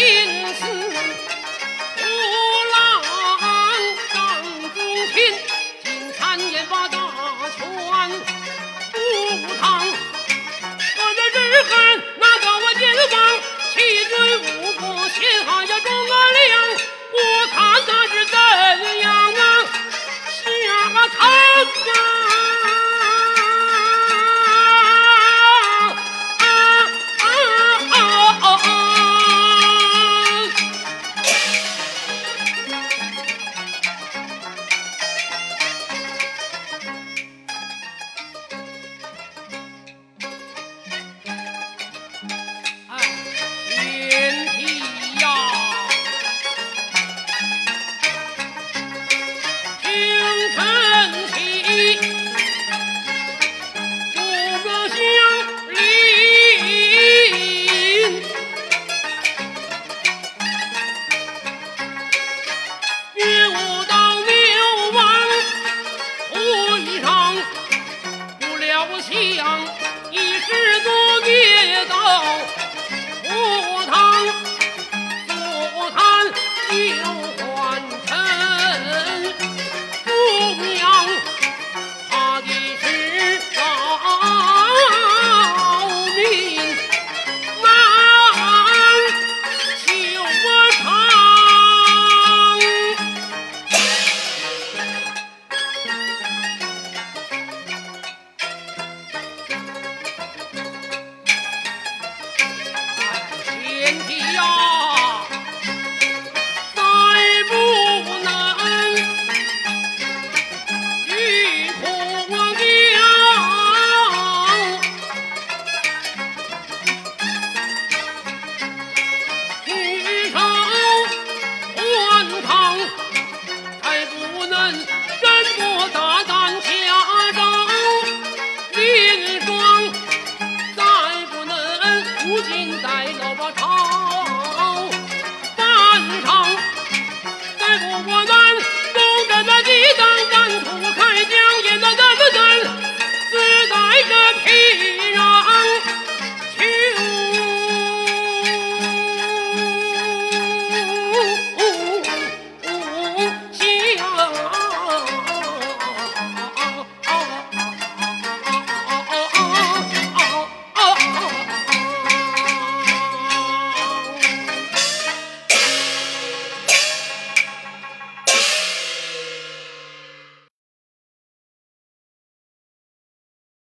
君子思。